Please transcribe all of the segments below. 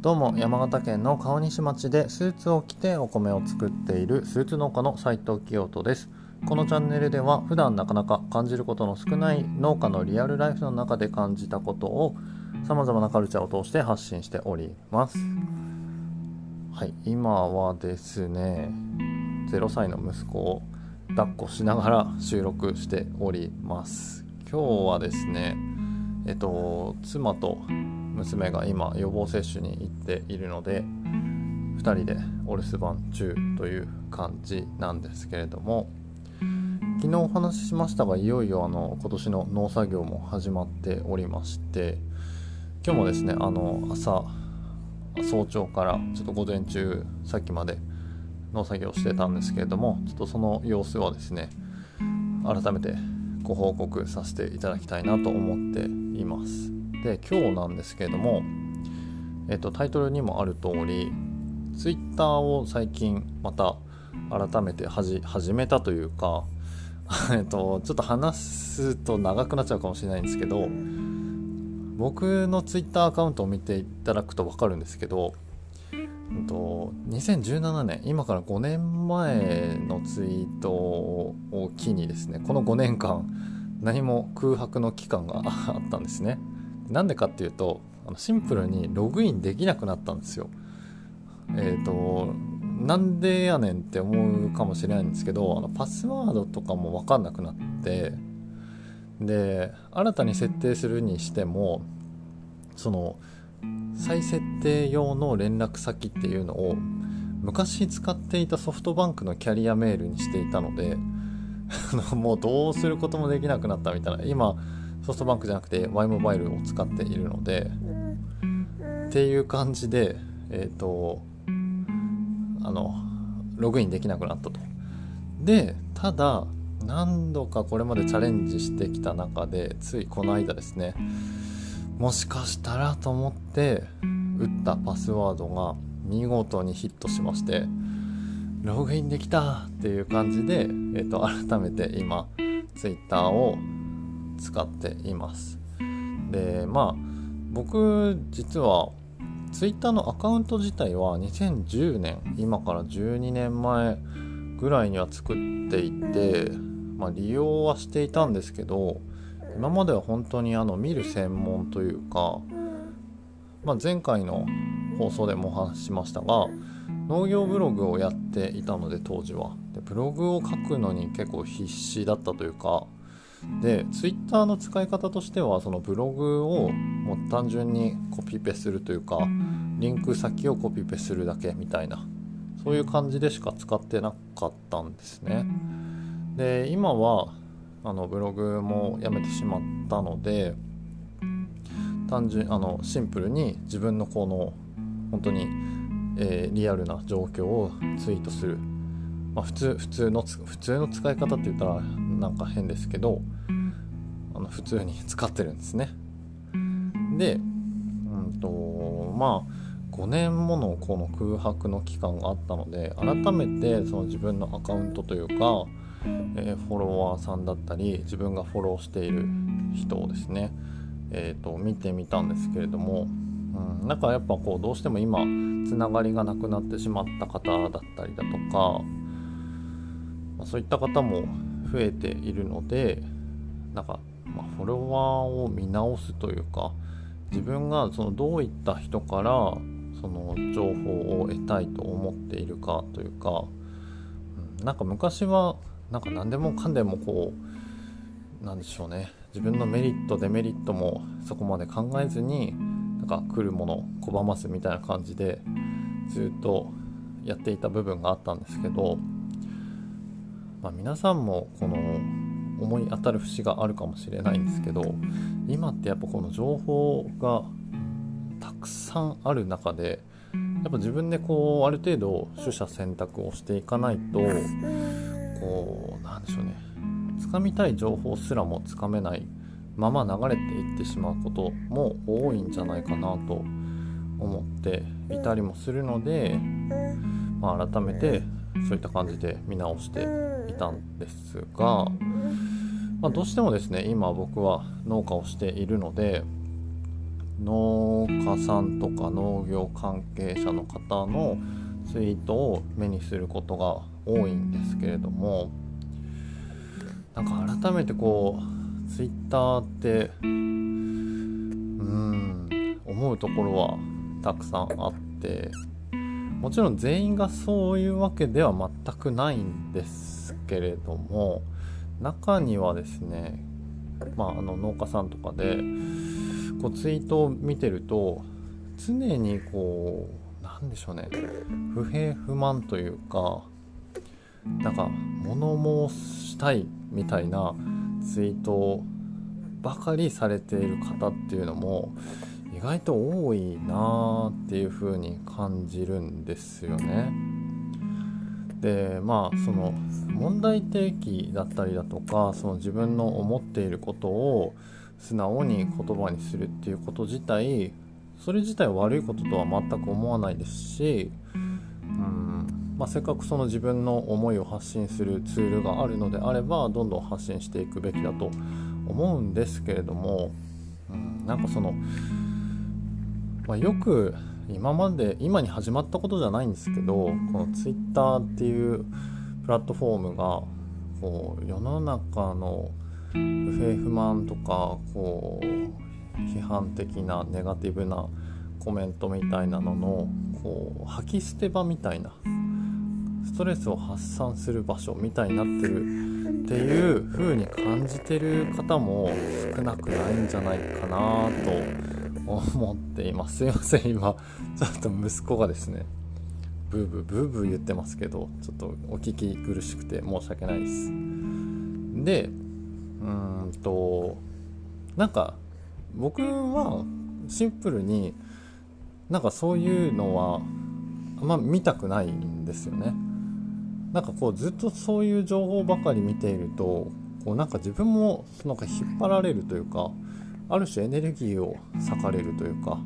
どうも山形県の川西町でスーツを着てお米を作っているスーツ農家の斉藤清人です。このチャンネルでは普段なかなか感じることの少ない農家のリアルライフの中で感じたことをさまざまなカルチャーを通して発信しております。はい今はですね0歳の息子を抱っこしながら収録しております。今日はですねえっと妻と娘が今予防接種に行ているので2人でお留守番中という感じなんですけれども昨日お話ししましたがいよいよあの今年の農作業も始まっておりまして今日もですねあの朝早朝からちょっと午前中さっきまで農作業してたんですけれどもちょっとその様子はですね改めてご報告させていただきたいなと思っています。で今日なんですけれども、えっと、タイトルにもある通り Twitter を最近また改めて始めたというか えっと、ちょっと話すと長くなっちゃうかもしれないんですけど僕の Twitter アカウントを見ていただくと分かるんですけど、えっと、2017年今から5年前のツイートを機にですねこの5年間何も空白の期間があったんですね。なんでかっていうとあのシンプルにログインできなくなったんですよ。えっ、ー、となんでやねんって思うかもしれないんですけどあのパスワードとかも分かんなくなってで新たに設定するにしてもその再設定用の連絡先っていうのを昔使っていたソフトバンクのキャリアメールにしていたので もうどうすることもできなくなったみたいな今ソフトバンクじゃなくて Y モバイルを使っているのでっていう感じでえっ、ー、とあのログインできなくなったと。でただ何度かこれまでチャレンジしてきた中でついこの間ですねもしかしたらと思って打ったパスワードが見事にヒットしましてログインできたっていう感じで、えーと、改めて今 Twitter を使っています。でまあ僕実は Twitter のアカウント自体は2010年今から12年前ぐらいには作っていて、まあ、利用はしていたんですけど今までは本当にあの見る専門というか、まあ、前回の放送でもお話ししましたが農業ブログをやっていたので当時は。でブログを書くのに結構必死だったというかで Twitter の使い方としてはそのブログをもう単純にコピペするというかリンク先をコピペするだけみたいなそういう感じでしか使ってなかったんですね。で今はあのブログもやめてしまったので単純あのシンプルに自分のこの本当に、えー、リアルな状況をツイートする、まあ、普通普通の普通の使い方って言ったらなんか変ですけどあの普通に使ってるんですね。でうんとまあ5年ものこの空白の期間があったので改めてその自分のアカウントというか、えー、フォロワーさんだったり自分がフォローしている人をですね、えーと、見てみたんですけれども、うん、なんかやっぱこうどうしても今つながりがなくなってしまった方だったりだとか、まあ、そういった方も増えているのでなんか、ま、フォロワーを見直すというか自分がそのどういった人からその情報を得たいと思っているかというか、うん、なんか昔はなんか何でもかんでもこうなんでしょうね。自分のメリットデメリットもそこまで考えずになんか来るもの拒ますみたいな感じでずっとやっていた部分があったんですけどまあ、皆さんもこの思い当たる節があるかもしれないんですけど今ってやっぱこの情報がたくさんある中でやっぱ自分でこうある程度取捨選択をしていかないとこうなんでしょうねつかみたい情報すらもつかめないまま流れていってしまうことも多いんじゃないかなと思っていたりもするので、まあ、改めてそういった感じで見直していたんですが、まあ、どうしてもですね今僕は農家をしているので農家さんとか農業関係者の方のツイートを目にすることが多いんですけれどもなんか改めてこうツイッターってうん思うところはたくさんあってもちろん全員がそういうわけでは全くないんですけれども中にはですね、まあ、あの農家さんとかでこうツイートを見てると常にこうなんでしょうね不平不満というかなんか物申したいみたいなツイートばかりされている方っていうのも意外と多いなっていう風に感じるんですよね。でまあその問題提起だったりだとかその自分の思っていることを素直に言葉にするっていうこと自体それ自体悪いこととは全く思わないですし、うんまあ、せっかくその自分の思いを発信するツールがあるのであればどんどん発信していくべきだと思うんですけれども、うん、なんかその、まあ、よく今まで今に始まったことじゃないんですけどこの Twitter っていうプラットフォームがこう世の中の不平不満とかこう批判的なネガティブなコメントみたいなののこう吐き捨て場みたいなストレスを発散する場所みたいになってるっていう風に感じてる方も少なくないんじゃないかなと思っています。すいません。今ちょっと息子がですねブーブーブーブー言ってますけどちょっとお聞き苦しくて申し訳ないです。でうんとなんか僕はシンプルになんかそういうのはあんま見たくないんですよね。なんかこうずっとそういう情報ばかり見ているとこうなんか自分もなんか引っ張られるというかある種エネルギーを割かれるというか。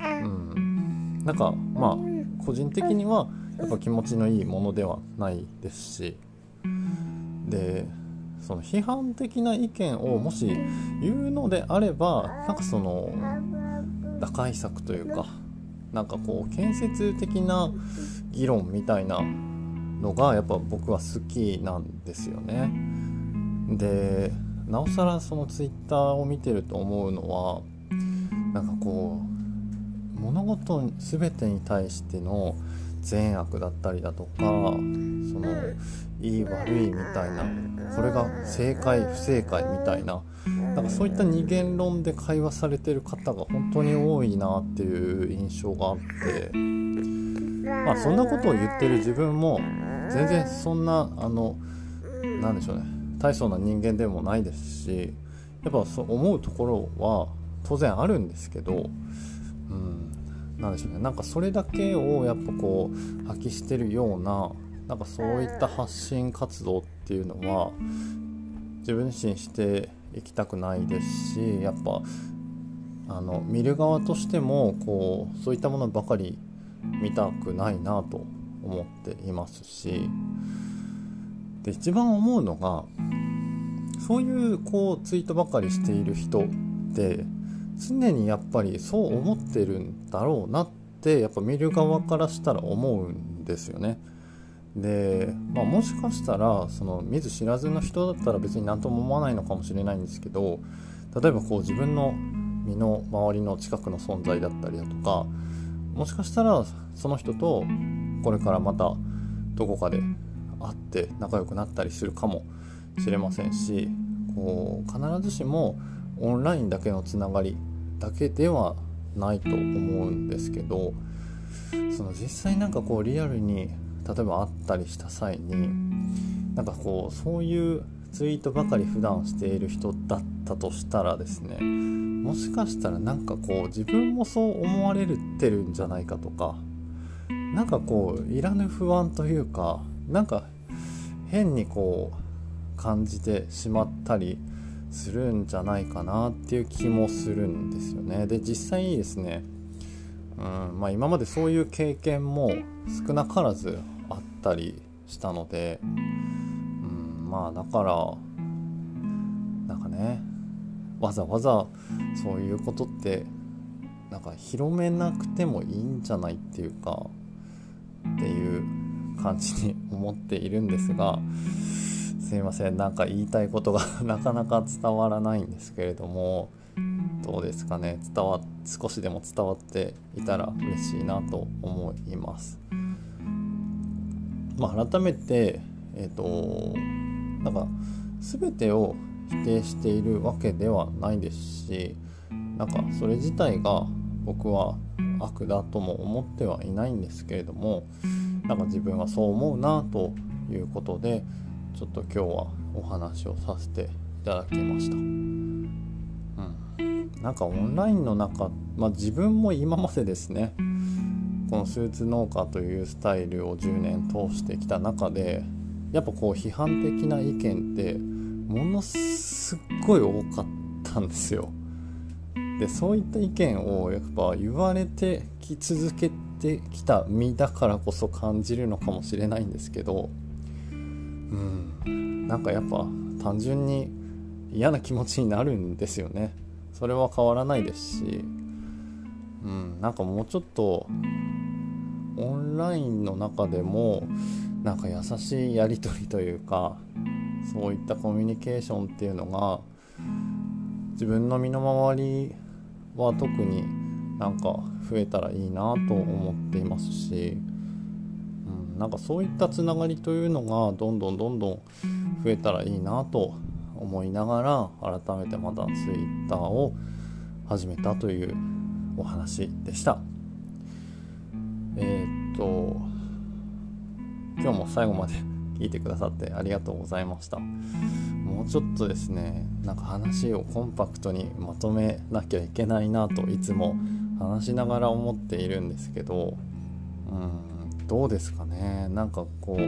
うん。なんかまあ個人的にはやっぱ気持ちのいいものではないですし。でその批判的な意見をもし言うのであればなんかその打開策というかなんかこう建設的な議論みたいなのがやっぱ僕は好きなんですよね。でなおさらそのツイッターを見てると思うのはなんかこう物事全てに対しての善悪だったりだとかそのいい悪いみたいなこれが正解不正解みたいななんかそういった二元論で会話されてる方が本当に多いなっていう印象があってまあそんなことを言ってる自分も全然そんなあの何でしょうね。大層な人間でもないですしやっぱそう思うところは当然あるんですけど、うん、なんでしょうね。なんかそれだけをやっぱこう発揮してるようななんかそういった発信活動っていうのは自分自身していきたくないですしやっぱあの見る側としてもこうそういったものばかり見たくないなと思っていますしで一番思うのがそういうこうツイートばかりしている人って常にやっぱりそう思ってるんだろうなってやっぱ見る側からしたら思うんですよね。で、まあ、もしかしたらその見ず知らずの人だったら別に何とも思わないのかもしれないんですけど例えばこう自分の身の回りの近くの存在だったりだとかもしかしたらその人とこれからまたどこかで会って仲良くなったりするかもしれませんしこう必ずしもオンラインだけのつながりだけではないと思うんですけどその実際なんかこうリアルに例えば会ったりした際になんかこうそういうツイートばかり普段している人だったとしたらですねもしかしたらなんかこう自分もそう思われてるんじゃないかとかなんかこういらぬ不安というかなんか変にこう感じてしまったりするんじゃないかなっていう気もするんですよね。で実際にですね、うんまあ、今までそういう経験も少なからずあったりしたので、うん、まあだからなんかねわざわざそういうことってなんか広めなくてもいいんじゃないっていうかっていう感じに思っているんですがすいませんなんか言いたいことが なかなか伝わらないんですけれどもどうですかね伝わ少しでも伝わっていたら嬉しいなと思います。まあ、改めてえっ、ー、となんか全てを否定しているわけではないですしなんかそれ自体が僕は悪だとも思ってはいないんですけれどもなんか自分はそう思うなということでちょっと今日はお話をさせていただきました。うん、なんかオンラインの中、まあ、自分も今までですねこのスーツ農家というスタイルを10年通してきた中でやっぱこう批判的な意見ってものすっごい多かったんですよ。でそういった意見をやっぱ言われてき続けてきた身だからこそ感じるのかもしれないんですけどうん。なんかやっぱ単純に嫌な気持ちになるんですよね。それは変わらないですし。うん。なんかもうちょっとオンラインの中でもなんか優しいやり取りというかそういったコミュニケーションっていうのが自分の身の回りは特になんか増えたらいいなと思っていますし、うん、なんかそういったつながりというのがどんどんどんどん増えたらいいなと思いながら改めてまた Twitter を始めたというお話でした。えー、っと今日も最後まで聞いてくださってありがとうございました。もうちょっとですねなんか話をコンパクトにまとめなきゃいけないなといつも話しながら思っているんですけどうんどうですかね？なんかこう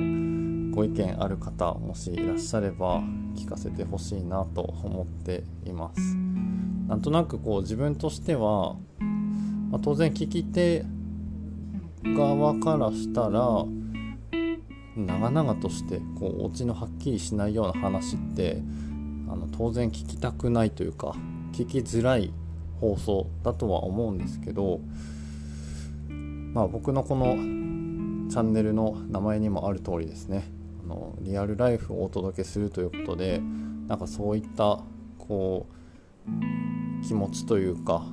ご意見ある方もしいらっしゃれば聞かせてほしいなと思っています。なんとなくこう自分としては、まあ、当然聞き手側からしたら長々としてこうオチのはっきりしないような話ってあの当然聞きたくないというか聞きづらい放送だとは思うんですけどまあ僕のこのチャンネルの名前にもある通りですねあのリアルライフをお届けするということでなんかそういったこう気持ちというか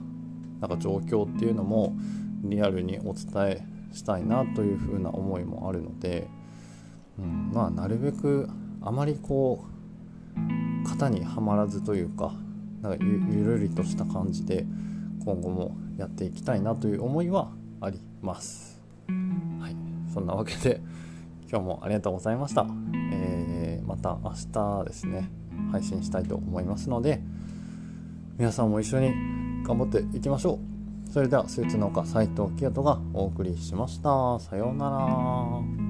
なんか状況っていうのもリアルにお伝えしたいなというふうな思いもあるのでうん、まあなるべくあまりこう型にはまらずというかなんかゆゆるりとした感じで今後もやっていきたいなという思いはあります。はい、そんなわけで今日もありがとうございました。えー、また明日ですね配信したいと思いますので皆さんも一緒に頑張っていきましょう。それではスーツ農家斉藤清人がお送りしました。さようなら。